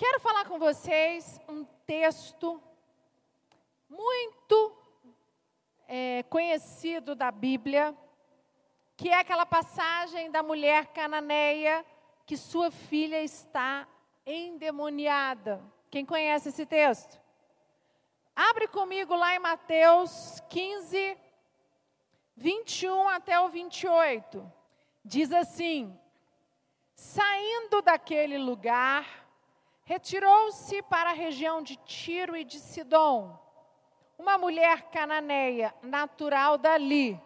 Quero falar com vocês um texto muito é, conhecido da Bíblia, que é aquela passagem da mulher cananeia que sua filha está endemoniada. Quem conhece esse texto? Abre comigo lá em Mateus 15, 21 até o 28. Diz assim: Saindo daquele lugar, retirou-se para a região de Tiro e de Sidom. Uma mulher cananeia, natural dali,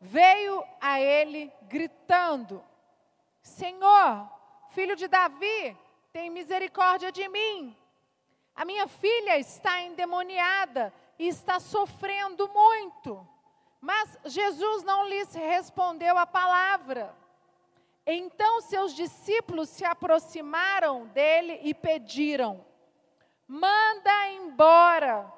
veio a ele gritando: Senhor, filho de Davi, tem misericórdia de mim. A minha filha está endemoniada e está sofrendo muito. Mas Jesus não lhes respondeu a palavra. Então seus discípulos se aproximaram dele e pediram: manda embora,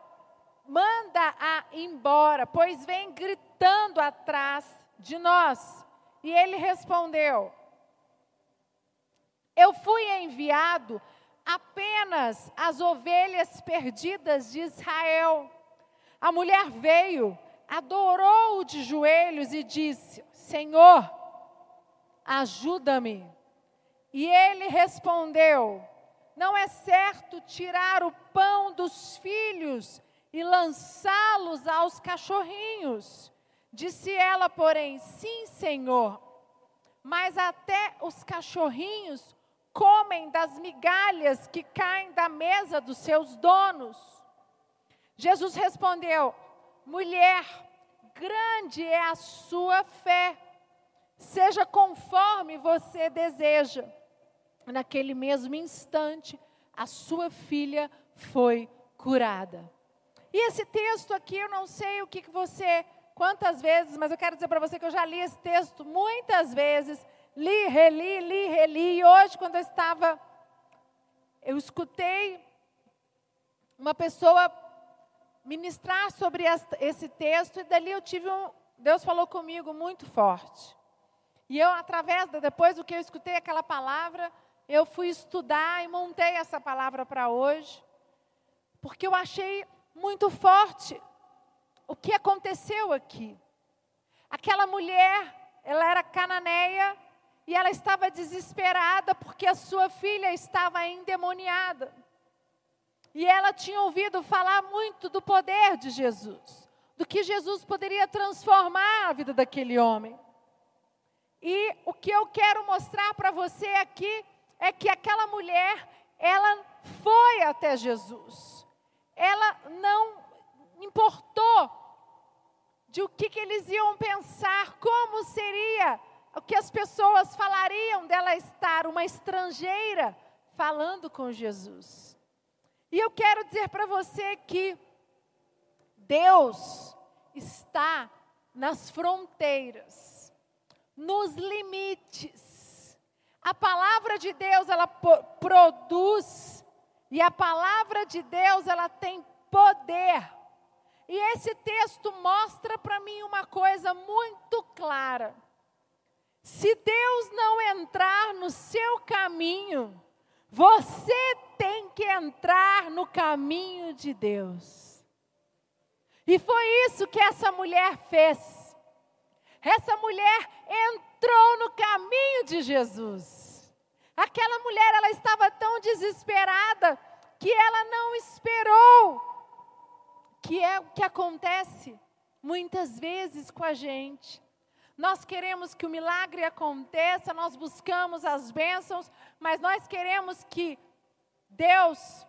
manda-a embora, pois vem gritando atrás de nós. E ele respondeu: Eu fui enviado apenas às ovelhas perdidas de Israel. A mulher veio adorou-o de joelhos e disse: Senhor, ajuda-me. E ele respondeu: Não é certo tirar o pão dos filhos e lançá-los aos cachorrinhos. Disse ela, porém: Sim, Senhor, mas até os cachorrinhos comem das migalhas que caem da mesa dos seus donos. Jesus respondeu: Mulher, grande é a sua fé, seja conforme você deseja. Naquele mesmo instante, a sua filha foi curada. E esse texto aqui, eu não sei o que, você, quantas vezes, mas eu quero dizer para você que eu já li esse texto muitas vezes, li, reli, li, reli, e hoje, quando eu estava, eu escutei uma pessoa ministrar sobre esse texto e dali eu tive um, Deus falou comigo muito forte. E eu através depois do que eu escutei aquela palavra, eu fui estudar e montei essa palavra para hoje, porque eu achei muito forte o que aconteceu aqui. Aquela mulher, ela era cananeia e ela estava desesperada porque a sua filha estava endemoniada. E ela tinha ouvido falar muito do poder de Jesus, do que Jesus poderia transformar a vida daquele homem. E o que eu quero mostrar para você aqui é que aquela mulher, ela foi até Jesus. Ela não importou de o que, que eles iam pensar, como seria, o que as pessoas falariam dela estar uma estrangeira falando com Jesus. E eu quero dizer para você que Deus está nas fronteiras, nos limites. A palavra de Deus ela produz e a palavra de Deus ela tem poder. E esse texto mostra para mim uma coisa muito clara. Se Deus não entrar no seu caminho, você tem que entrar no caminho de Deus. E foi isso que essa mulher fez. Essa mulher entrou no caminho de Jesus. Aquela mulher, ela estava tão desesperada que ela não esperou. Que é o que acontece muitas vezes com a gente. Nós queremos que o milagre aconteça, nós buscamos as bênçãos, mas nós queremos que Deus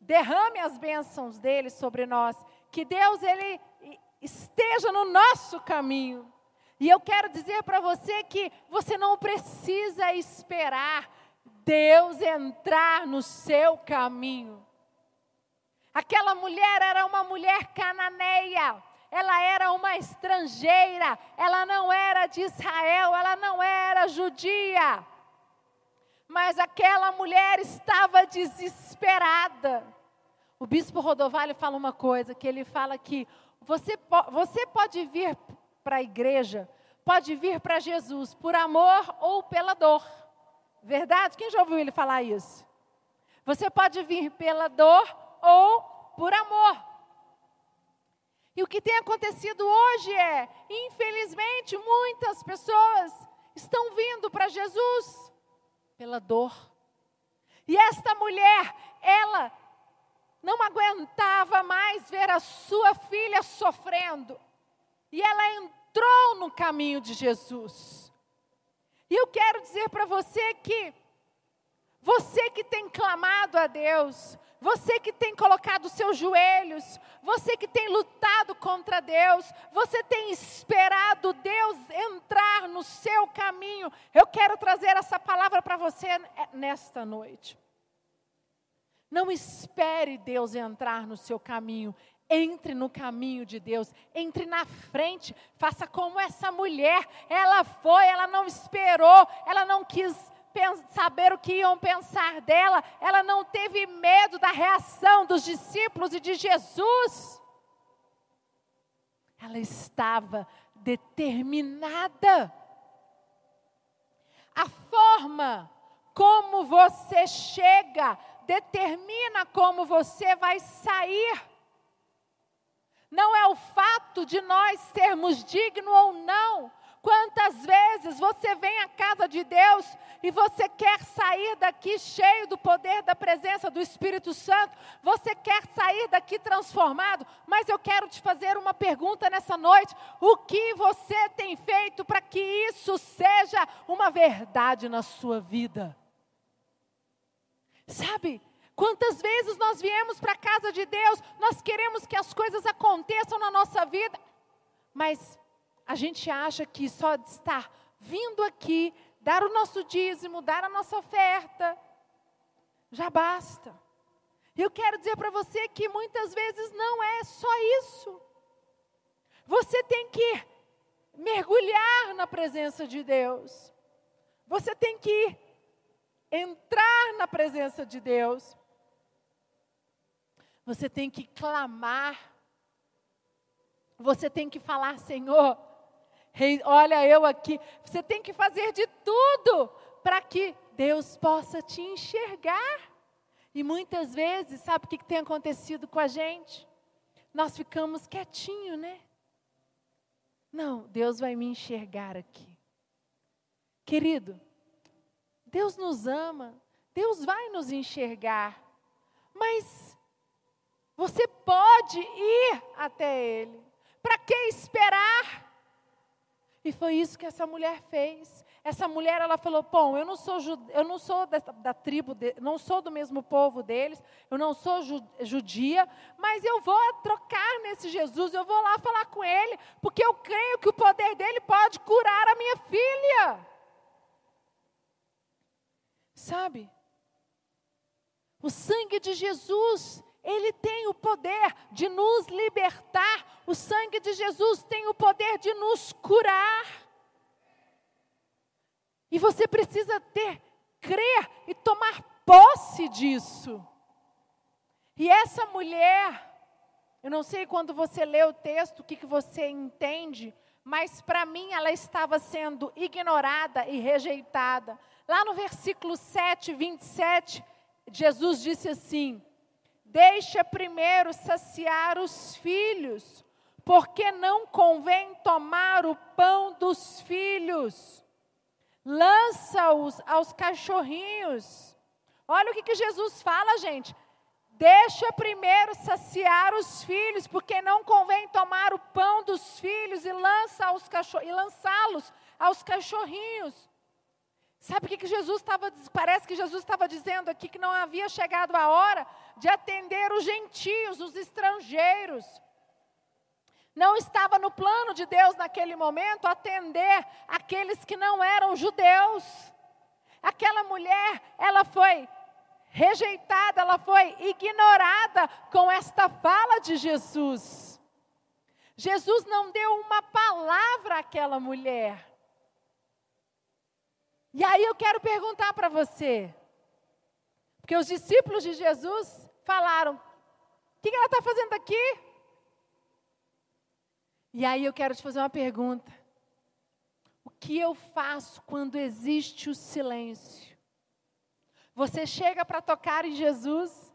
derrame as bênçãos dele sobre nós, que Deus ele esteja no nosso caminho. E eu quero dizer para você que você não precisa esperar Deus entrar no seu caminho. Aquela mulher era uma mulher cananeia ela era uma estrangeira, ela não era de Israel, ela não era judia. Mas aquela mulher estava desesperada. O bispo Rodovalho fala uma coisa, que ele fala que você, você pode vir para a igreja, pode vir para Jesus por amor ou pela dor. Verdade? Quem já ouviu ele falar isso? Você pode vir pela dor ou por amor. E o que tem acontecido hoje é, infelizmente, muitas pessoas estão vindo para Jesus pela dor. E esta mulher, ela não aguentava mais ver a sua filha sofrendo. E ela entrou no caminho de Jesus. E eu quero dizer para você que você que tem clamado a Deus, você que tem colocado seus joelhos, você que tem lutado contra Deus, você tem esperado Deus entrar no seu caminho. Eu quero trazer essa palavra para você nesta noite. Não espere Deus entrar no seu caminho. Entre no caminho de Deus, entre na frente, faça como essa mulher. Ela foi, ela não esperou, ela não quis saber o que iam pensar dela, ela não teve medo da reação dos discípulos e de Jesus. Ela estava determinada. A forma como você chega determina como você vai sair. Não é o fato de nós sermos dignos ou não, Quantas vezes você vem à casa de Deus e você quer sair daqui cheio do poder da presença do Espírito Santo, você quer sair daqui transformado, mas eu quero te fazer uma pergunta nessa noite: o que você tem feito para que isso seja uma verdade na sua vida? Sabe, Quantas vezes nós viemos para a casa de Deus, nós queremos que as coisas aconteçam na nossa vida, mas a gente acha que só estar vindo aqui, dar o nosso dízimo, dar a nossa oferta, já basta. Eu quero dizer para você que muitas vezes não é só isso. Você tem que mergulhar na presença de Deus. Você tem que entrar na presença de Deus. Você tem que clamar. Você tem que falar, Senhor, olha eu aqui. Você tem que fazer de tudo para que Deus possa te enxergar. E muitas vezes, sabe o que tem acontecido com a gente? Nós ficamos quietinho, né? Não, Deus vai me enxergar aqui. Querido, Deus nos ama, Deus vai nos enxergar, mas você pode ir até Ele. Para que esperar? E foi isso que essa mulher fez. Essa mulher, ela falou: "Bom, eu não sou eu não sou da, da tribo, de, não sou do mesmo povo deles, eu não sou ju, judia, mas eu vou trocar nesse Jesus, eu vou lá falar com ele, porque eu creio que o poder dele pode curar a minha filha." Sabe? O sangue de Jesus ele tem o poder de nos libertar. O sangue de Jesus tem o poder de nos curar. E você precisa ter, crer e tomar posse disso. E essa mulher, eu não sei quando você lê o texto o que, que você entende, mas para mim ela estava sendo ignorada e rejeitada. Lá no versículo 7, 27, Jesus disse assim: Deixa primeiro saciar os filhos, porque não convém tomar o pão dos filhos. Lança-os aos cachorrinhos. Olha o que, que Jesus fala, gente. Deixa primeiro saciar os filhos, porque não convém tomar o pão dos filhos e lança e lançá-los aos cachorrinhos. Sabe o que, que Jesus estava, parece que Jesus estava dizendo aqui que não havia chegado a hora de atender os gentios, os estrangeiros. Não estava no plano de Deus naquele momento atender aqueles que não eram judeus. Aquela mulher, ela foi rejeitada, ela foi ignorada com esta fala de Jesus. Jesus não deu uma palavra àquela mulher. E aí eu quero perguntar para você, porque os discípulos de Jesus falaram: o que ela está fazendo aqui? E aí eu quero te fazer uma pergunta: o que eu faço quando existe o silêncio? Você chega para tocar em Jesus.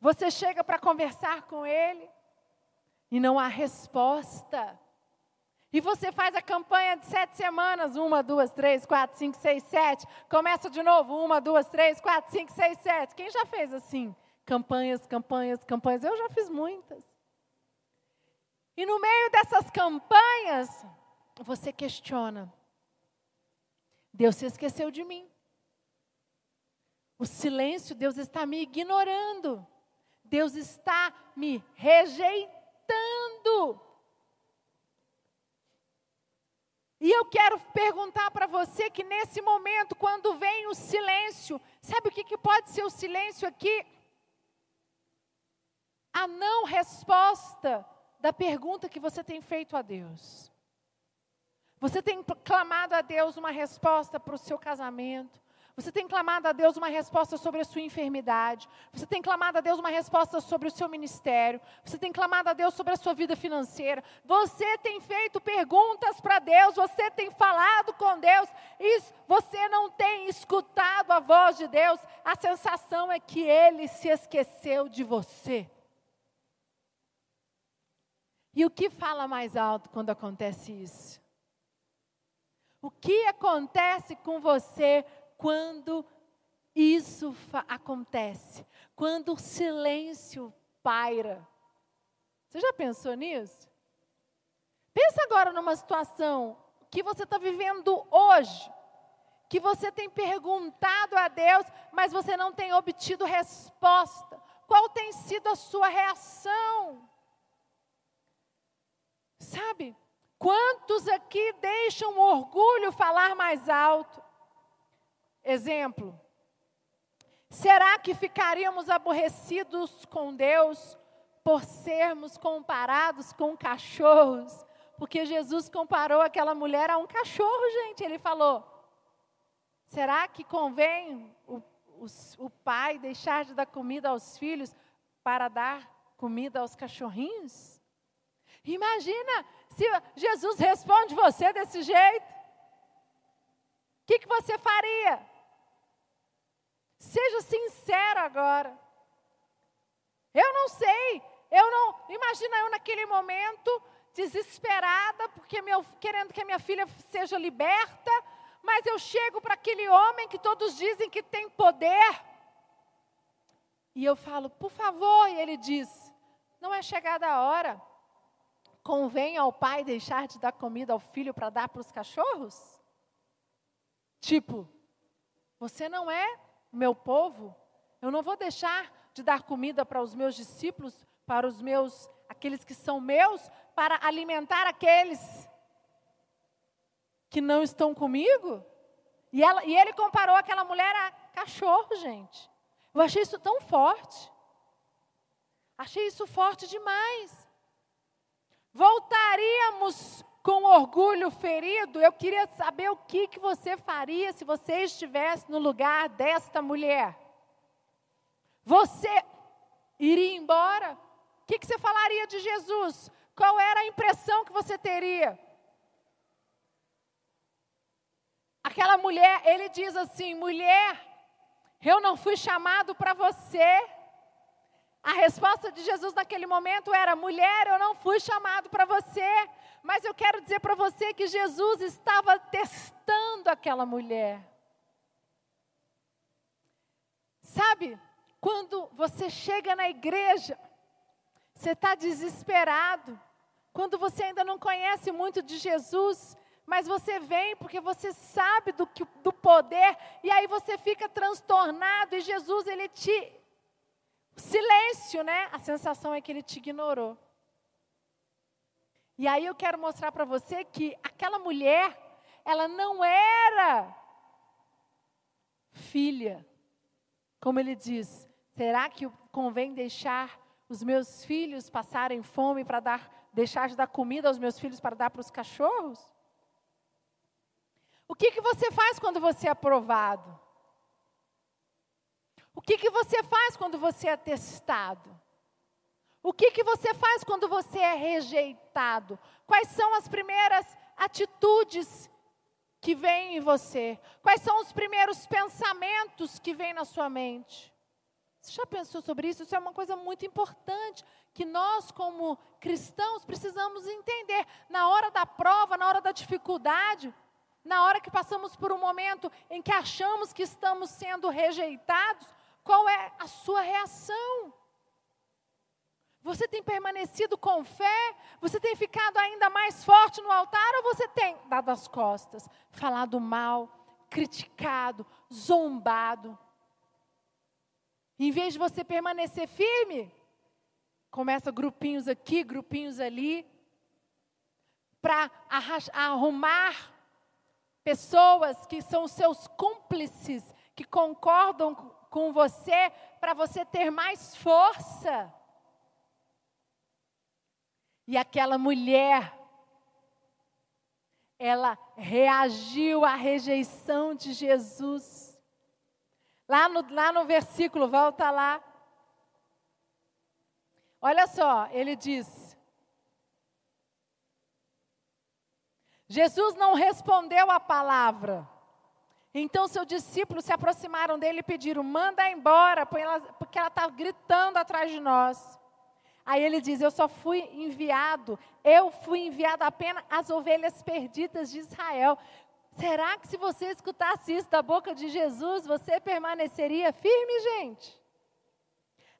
Você chega para conversar com Ele. E não há resposta. E você faz a campanha de sete semanas, uma, duas, três, quatro, cinco, seis, sete. Começa de novo, uma, duas, três, quatro, cinco, seis, sete. Quem já fez assim? Campanhas, campanhas, campanhas. Eu já fiz muitas. E no meio dessas campanhas, você questiona: Deus se esqueceu de mim. O silêncio, Deus está me ignorando. Deus está me rejeitando. E eu quero perguntar para você que nesse momento, quando vem o silêncio, sabe o que, que pode ser o silêncio aqui? A não resposta da pergunta que você tem feito a Deus. Você tem clamado a Deus uma resposta para o seu casamento, você tem clamado a Deus uma resposta sobre a sua enfermidade. Você tem clamado a Deus uma resposta sobre o seu ministério. Você tem clamado a Deus sobre a sua vida financeira. Você tem feito perguntas para Deus. Você tem falado com Deus. E você não tem escutado a voz de Deus. A sensação é que Ele se esqueceu de você. E o que fala mais alto quando acontece isso? O que acontece com você quando isso acontece, quando o silêncio paira. Você já pensou nisso? Pensa agora numa situação que você está vivendo hoje, que você tem perguntado a Deus, mas você não tem obtido resposta. Qual tem sido a sua reação? Sabe? Quantos aqui deixam o orgulho falar mais alto? Exemplo. Será que ficaríamos aborrecidos com Deus por sermos comparados com cachorros? Porque Jesus comparou aquela mulher a um cachorro, gente. Ele falou: será que convém o, o, o pai deixar de dar comida aos filhos para dar comida aos cachorrinhos? Imagina se Jesus responde você desse jeito. O que, que você faria? Seja sincero agora. Eu não sei. Eu não. Imagina eu naquele momento desesperada porque meu, querendo que a minha filha seja liberta, mas eu chego para aquele homem que todos dizem que tem poder. E eu falo, por favor, e ele diz: não é chegada a hora. Convém ao pai deixar de dar comida ao filho para dar para os cachorros? Tipo, você não é meu povo, eu não vou deixar de dar comida para os meus discípulos, para os meus, aqueles que são meus, para alimentar aqueles que não estão comigo? E, ela, e ele comparou aquela mulher a cachorro, gente. Eu achei isso tão forte. Achei isso forte demais. Voltaríamos com orgulho ferido, eu queria saber o que, que você faria se você estivesse no lugar desta mulher. Você iria embora? O que, que você falaria de Jesus? Qual era a impressão que você teria? Aquela mulher, ele diz assim: mulher, eu não fui chamado para você. A resposta de Jesus naquele momento era: mulher, eu não fui chamado para você. Mas eu quero dizer para você que Jesus estava testando aquela mulher. Sabe, quando você chega na igreja, você está desesperado. Quando você ainda não conhece muito de Jesus, mas você vem porque você sabe do, que, do poder, e aí você fica transtornado, e Jesus, ele te. Silêncio, né? A sensação é que ele te ignorou. E aí eu quero mostrar para você que aquela mulher, ela não era filha. Como ele diz, será que convém deixar os meus filhos passarem fome para dar deixar de dar comida aos meus filhos para dar para os cachorros? O que, que você faz quando você é aprovado? O que, que você faz quando você é testado? O que, que você faz quando você é rejeitado? Quais são as primeiras atitudes que vem em você? Quais são os primeiros pensamentos que vêm na sua mente? Você já pensou sobre isso? Isso é uma coisa muito importante que nós, como cristãos, precisamos entender. Na hora da prova, na hora da dificuldade, na hora que passamos por um momento em que achamos que estamos sendo rejeitados, qual é a sua reação? Você tem permanecido com fé? Você tem ficado ainda mais forte no altar ou você tem dado as costas, falado mal, criticado, zombado? Em vez de você permanecer firme, começa grupinhos aqui, grupinhos ali, para arrumar pessoas que são seus cúmplices, que concordam com você, para você ter mais força. E aquela mulher, ela reagiu à rejeição de Jesus. Lá no, lá no versículo, volta lá. Olha só, ele diz: Jesus não respondeu a palavra. Então seus discípulos se aproximaram dele e pediram: manda embora, porque ela está gritando atrás de nós. Aí ele diz: Eu só fui enviado, eu fui enviado apenas às ovelhas perdidas de Israel. Será que se você escutasse isso da boca de Jesus, você permaneceria firme, gente?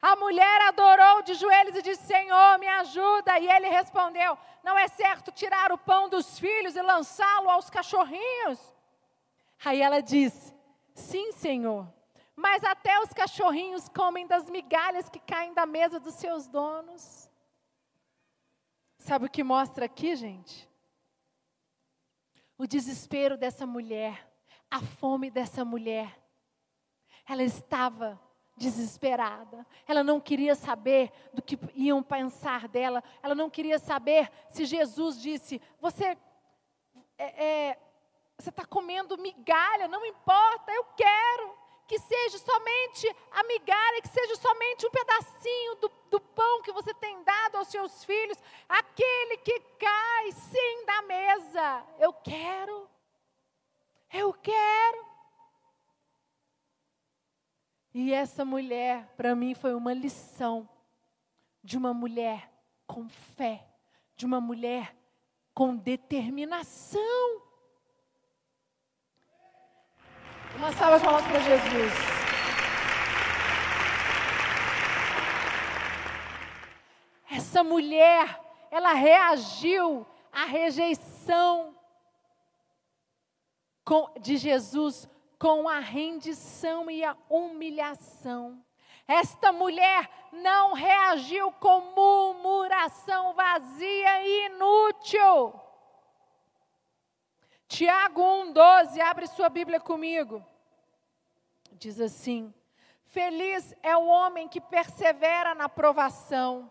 A mulher adorou de joelhos e disse: Senhor, me ajuda. E ele respondeu: Não é certo tirar o pão dos filhos e lançá-lo aos cachorrinhos? Aí ela disse: Sim, Senhor mas até os cachorrinhos comem das migalhas que caem da mesa dos seus donos. Sabe o que mostra aqui, gente? O desespero dessa mulher, a fome dessa mulher. Ela estava desesperada. Ela não queria saber do que iam pensar dela. Ela não queria saber se Jesus disse: Você é, é, você está comendo migalha, não importa, eu quero que seja somente a migalha, que seja somente um pedacinho do, do pão que você tem dado aos seus filhos, aquele que cai sim da mesa. Eu quero, eu quero. E essa mulher, para mim, foi uma lição de uma mulher com fé, de uma mulher com determinação. Uma salva de palmas para Jesus. Essa mulher, ela reagiu à rejeição de Jesus com a rendição e a humilhação. Esta mulher não reagiu com murmuração vazia e inútil. Tiago 1,12, abre sua Bíblia comigo. Diz assim: Feliz é o homem que persevera na provação,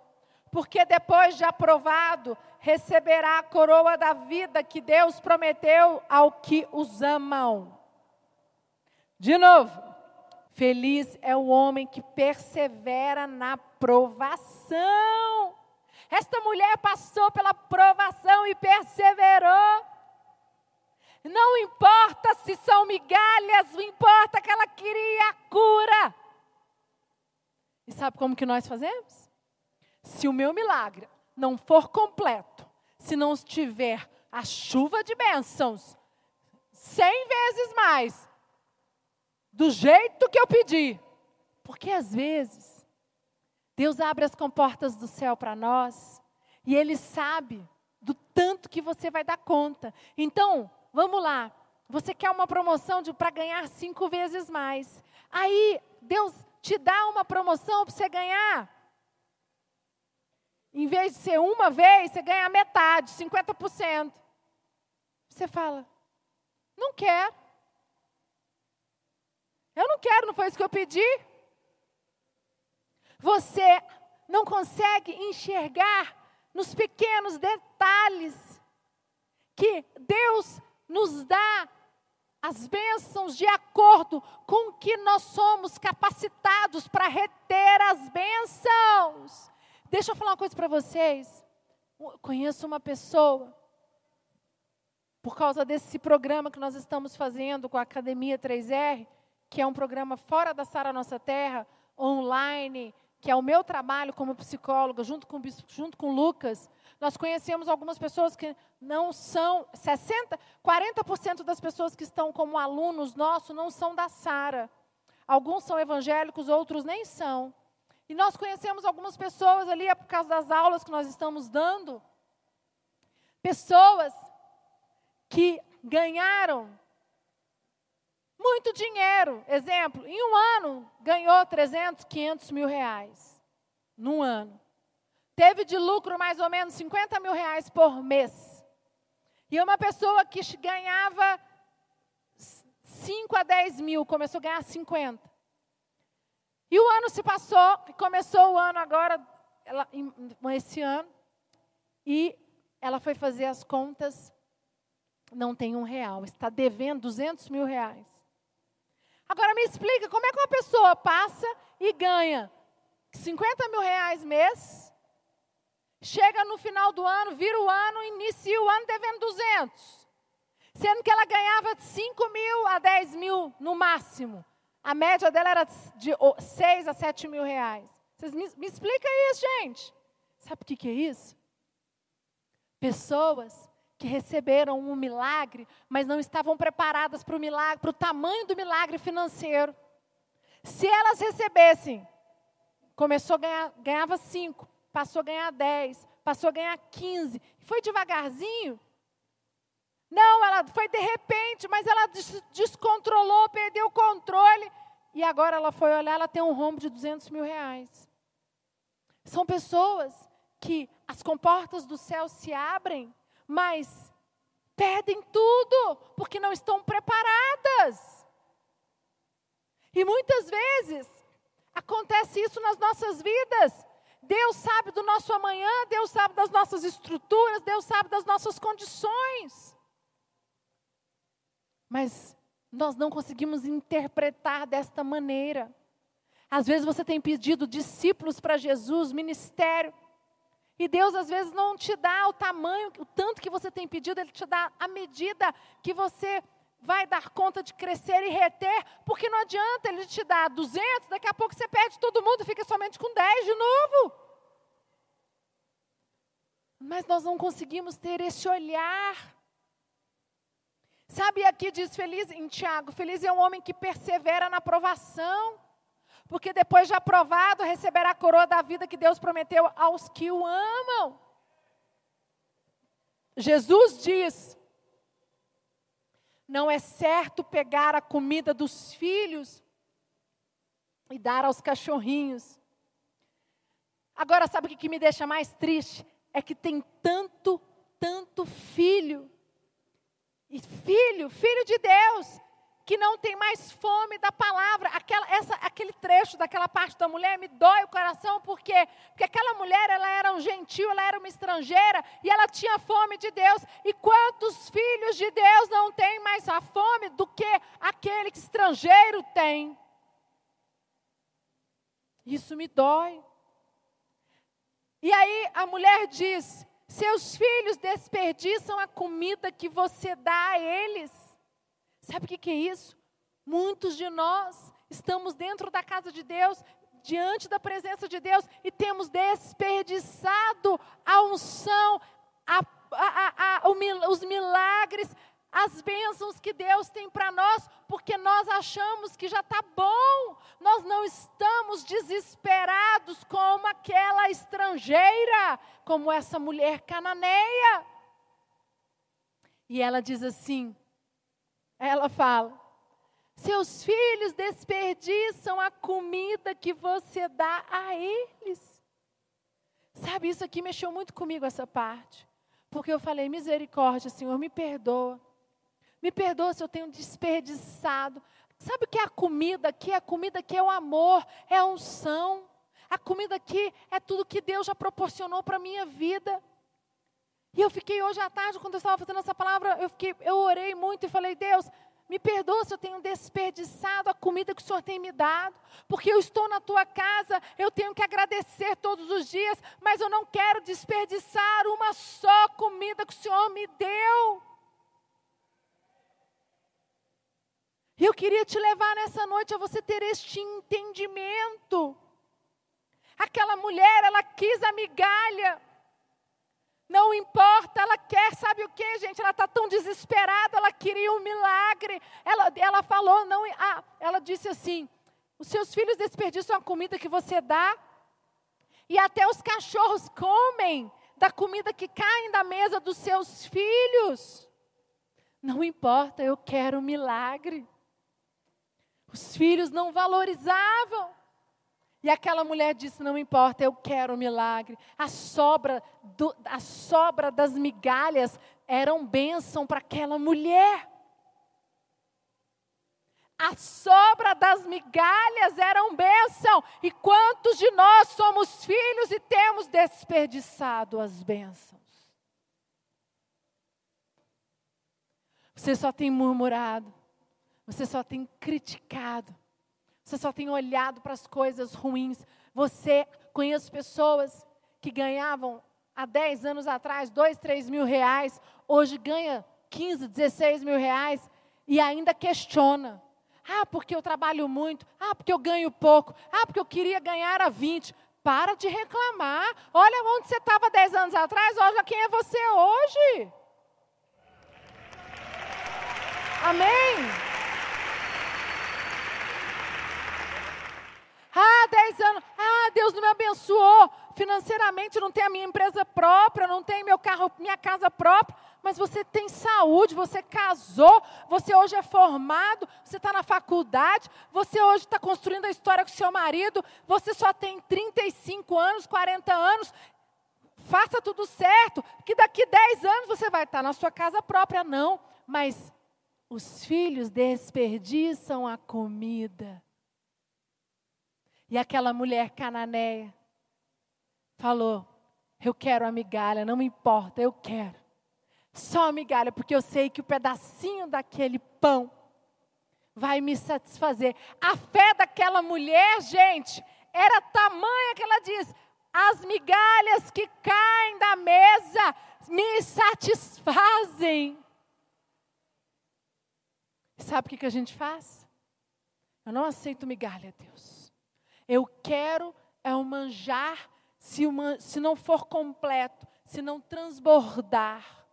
porque depois de aprovado, receberá a coroa da vida que Deus prometeu ao que os amam. De novo, feliz é o homem que persevera na provação. Esta mulher passou pela provação e perseverou. Não importa se são migalhas, não importa que ela queria a cura. E sabe como que nós fazemos? Se o meu milagre não for completo, se não tiver a chuva de bênçãos, cem vezes mais, do jeito que eu pedi, porque às vezes Deus abre as comportas do céu para nós e Ele sabe do tanto que você vai dar conta. Então, vamos lá. Você quer uma promoção para ganhar cinco vezes mais. Aí, Deus te dá uma promoção para você ganhar. Em vez de ser uma vez, você ganha metade, 50%. Você fala, não quero. Eu não quero, não foi isso que eu pedi. Você não consegue enxergar nos pequenos detalhes que Deus nos dá as bênçãos de acordo com que nós somos capacitados para reter as bênçãos. Deixa eu falar uma coisa para vocês. Eu conheço uma pessoa, por causa desse programa que nós estamos fazendo com a Academia 3R, que é um programa fora da Sara Nossa Terra, online, que é o meu trabalho como psicóloga, junto com, junto com o Lucas, nós conhecemos algumas pessoas que não são, 60, 40% das pessoas que estão como alunos nossos não são da Sara. Alguns são evangélicos, outros nem são. E nós conhecemos algumas pessoas ali, é por causa das aulas que nós estamos dando, pessoas que ganharam muito dinheiro. Exemplo, em um ano ganhou 300, 500 mil reais. Num ano. Teve de lucro mais ou menos 50 mil reais por mês. E uma pessoa que ganhava 5 a 10 mil começou a ganhar 50. E o ano se passou, começou o ano agora, ela, esse ano, e ela foi fazer as contas não tem um real, está devendo 200 mil reais. Agora me explica, como é que uma pessoa passa e ganha 50 mil reais mês, chega no final do ano, vira o ano, inicia o ano devendo 200. Sendo que ela ganhava de 5 mil a 10 mil no máximo. A média dela era de 6 a 7 mil reais. Vocês me, me explicam isso, gente. Sabe o que, que é isso? Pessoas que receberam um milagre, mas não estavam preparadas para o milagre, para o tamanho do milagre financeiro. Se elas recebessem, começou a ganhar, ganhava cinco, passou a ganhar dez, passou a ganhar quinze, foi devagarzinho. Não, ela foi de repente, mas ela des descontrolou, perdeu o controle. E agora ela foi olhar, ela tem um rombo de 200 mil reais. São pessoas que as comportas do céu se abrem mas perdem tudo porque não estão preparadas. E muitas vezes acontece isso nas nossas vidas. Deus sabe do nosso amanhã, Deus sabe das nossas estruturas, Deus sabe das nossas condições. Mas nós não conseguimos interpretar desta maneira. Às vezes você tem pedido discípulos para Jesus, ministério, e Deus às vezes não te dá o tamanho, o tanto que você tem pedido, Ele te dá a medida que você vai dar conta de crescer e reter, porque não adianta Ele te dar 200, daqui a pouco você perde todo mundo fica somente com 10 de novo. Mas nós não conseguimos ter esse olhar. Sabe, aqui diz feliz em Tiago: feliz é um homem que persevera na provação porque depois de aprovado, receberá a coroa da vida que Deus prometeu aos que o amam. Jesus diz: não é certo pegar a comida dos filhos e dar aos cachorrinhos. Agora, sabe o que me deixa mais triste? É que tem tanto, tanto filho. E filho, filho de Deus, que não tem mais fome da palavra. Aquela, essa, aquele trecho daquela parte da mulher me dói o coração, por quê? Porque aquela mulher, ela era um gentil, ela era uma estrangeira, e ela tinha fome de Deus. E quantos filhos de Deus não têm mais a fome do que aquele que estrangeiro tem? Isso me dói. E aí a mulher diz: seus filhos desperdiçam a comida que você dá a eles. Sabe o que, é isso? Muitos de nós estamos dentro da casa de Deus, diante da presença de Deus, e temos desperdiçado a unção, a, a, a, os milagres, as bênçãos que Deus tem para nós, porque nós achamos que já está bom, nós não estamos desesperados como aquela estrangeira, como essa mulher cananeia. E ela diz assim: ela fala: seus filhos desperdiçam a comida que você dá a eles. Sabe, isso aqui mexeu muito comigo, essa parte. Porque eu falei: misericórdia, Senhor, me perdoa. Me perdoa se eu tenho desperdiçado. Sabe o que é a comida aqui? A comida aqui é o amor, é a unção. A comida aqui é tudo que Deus já proporcionou para a minha vida. E eu fiquei hoje à tarde, quando eu estava fazendo essa palavra, eu, fiquei, eu orei muito e falei, Deus, me perdoa se eu tenho desperdiçado a comida que o Senhor tem me dado, porque eu estou na tua casa, eu tenho que agradecer todos os dias, mas eu não quero desperdiçar uma só comida que o Senhor me deu. Eu queria te levar nessa noite a você ter este entendimento. Aquela mulher, ela quis a migalha. Não importa, ela quer, sabe o que, gente? Ela está tão desesperada, ela queria um milagre. Ela, ela falou, não, ah, ela disse assim: os seus filhos desperdiçam a comida que você dá, e até os cachorros comem da comida que cai da mesa dos seus filhos. Não importa, eu quero um milagre. Os filhos não valorizavam. E aquela mulher disse: Não importa, eu quero um milagre. A sobra, do, a sobra das migalhas eram bênção para aquela mulher. A sobra das migalhas eram bênção. E quantos de nós somos filhos e temos desperdiçado as bênçãos? Você só tem murmurado. Você só tem criticado. Você só tem olhado para as coisas ruins. Você conhece pessoas que ganhavam há 10 anos atrás 2, 3 mil reais, hoje ganha 15, 16 mil reais e ainda questiona. Ah, porque eu trabalho muito. Ah, porque eu ganho pouco. Ah, porque eu queria ganhar a 20. Para de reclamar. Olha onde você estava 10 anos atrás, olha quem é você hoje. Amém? Ah, 10 anos. Ah, Deus não me abençoou. Financeiramente não tem a minha empresa própria, não tem meu carro, minha casa própria. Mas você tem saúde, você casou, você hoje é formado, você está na faculdade, você hoje está construindo a história com seu marido, você só tem 35 anos, 40 anos. Faça tudo certo, que daqui 10 anos você vai estar tá na sua casa própria, não. Mas os filhos desperdiçam a comida. E aquela mulher cananeia falou: Eu quero a migalha, não me importa, eu quero. Só a migalha, porque eu sei que o pedacinho daquele pão vai me satisfazer. A fé daquela mulher, gente, era tamanha que ela diz: As migalhas que caem da mesa me satisfazem. Sabe o que, que a gente faz? Eu não aceito migalha, Deus. Eu quero é o manjar, se, uma, se não for completo, se não transbordar.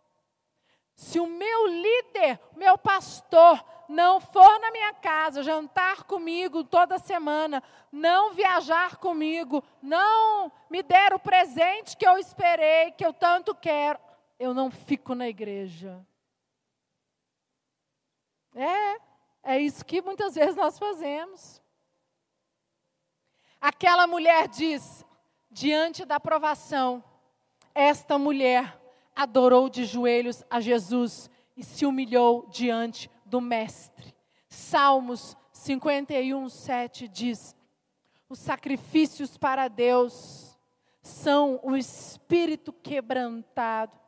Se o meu líder, meu pastor, não for na minha casa jantar comigo toda semana, não viajar comigo, não me der o presente que eu esperei, que eu tanto quero, eu não fico na igreja. É, é isso que muitas vezes nós fazemos. Aquela mulher diz, diante da provação, esta mulher adorou de joelhos a Jesus e se humilhou diante do Mestre. Salmos 51, 7 diz: Os sacrifícios para Deus são o espírito quebrantado,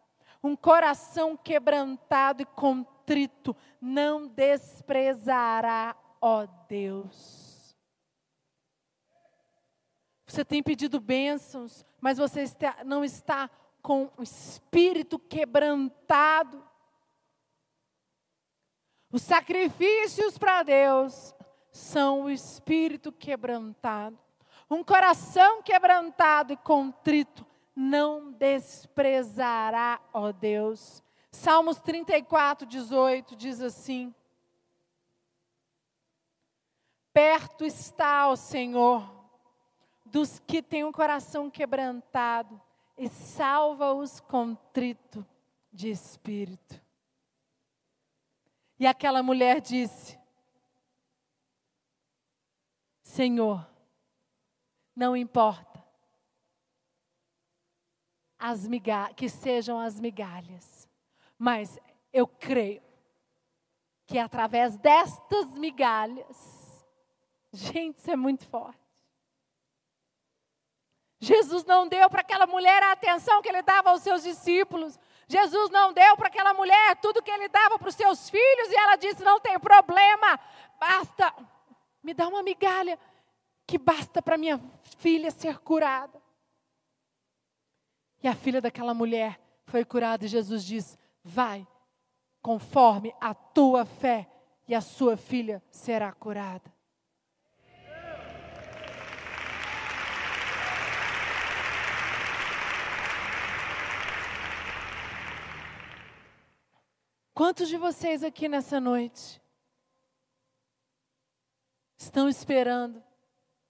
um coração quebrantado e contrito, não desprezará, ó Deus. Você tem pedido bênçãos, mas você está, não está com o espírito quebrantado. Os sacrifícios para Deus são o espírito quebrantado. Um coração quebrantado e contrito não desprezará, ó Deus. Salmos 34, 18 diz assim: Perto está o Senhor dos que têm o coração quebrantado e salva os contrito de espírito. E aquela mulher disse: Senhor, não importa as que sejam as migalhas, mas eu creio que através destas migalhas, gente, isso é muito forte. Jesus não deu para aquela mulher a atenção que ele dava aos seus discípulos. Jesus não deu para aquela mulher tudo que ele dava para os seus filhos e ela disse: Não tem problema, basta, me dá uma migalha que basta para minha filha ser curada. E a filha daquela mulher foi curada e Jesus diz: Vai, conforme a tua fé. e a sua filha será curada. Quantos de vocês aqui nessa noite estão esperando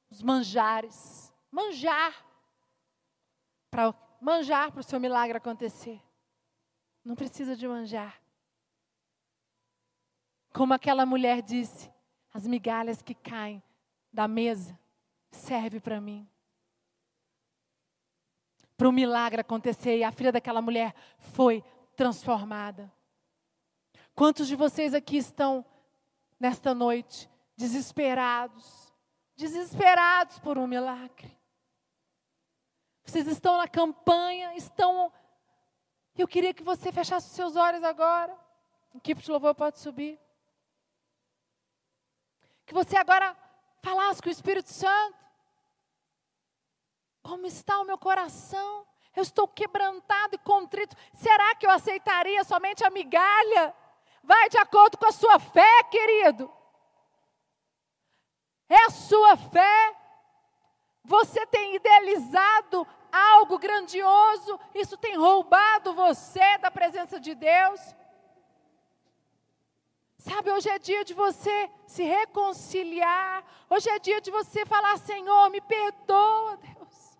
os manjares, manjar, para manjar para o seu milagre acontecer? Não precisa de manjar. Como aquela mulher disse, as migalhas que caem da mesa serve para mim. Para o milagre acontecer e a filha daquela mulher foi transformada. Quantos de vocês aqui estão nesta noite desesperados, desesperados por um milagre? Vocês estão na campanha, estão. Eu queria que você fechasse os seus olhos agora. Equipe de louvor pode subir. Que você agora falasse com o Espírito Santo. Como está o meu coração? Eu estou quebrantado e contrito. Será que eu aceitaria somente a migalha? Vai de acordo com a sua fé, querido. É a sua fé. Você tem idealizado algo grandioso, isso tem roubado você da presença de Deus. Sabe, hoje é dia de você se reconciliar. Hoje é dia de você falar: Senhor, me perdoa, Deus.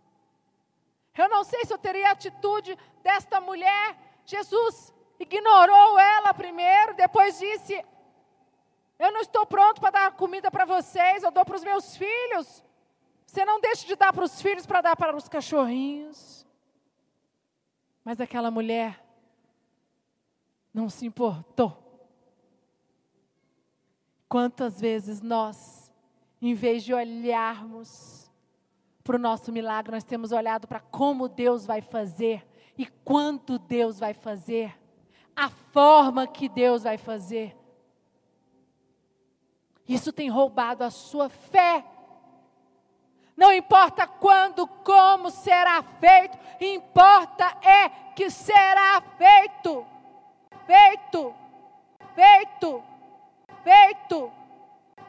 Eu não sei se eu teria a atitude desta mulher. Jesus, ignorou ela primeiro, depois disse: Eu não estou pronto para dar comida para vocês, eu dou para os meus filhos. Você não deixa de dar para os filhos para dar para os cachorrinhos. Mas aquela mulher não se importou. Quantas vezes nós, em vez de olharmos para o nosso milagre, nós temos olhado para como Deus vai fazer e quanto Deus vai fazer a forma que Deus vai fazer. Isso tem roubado a sua fé. Não importa quando, como será feito, importa é que será feito. Feito, feito, feito.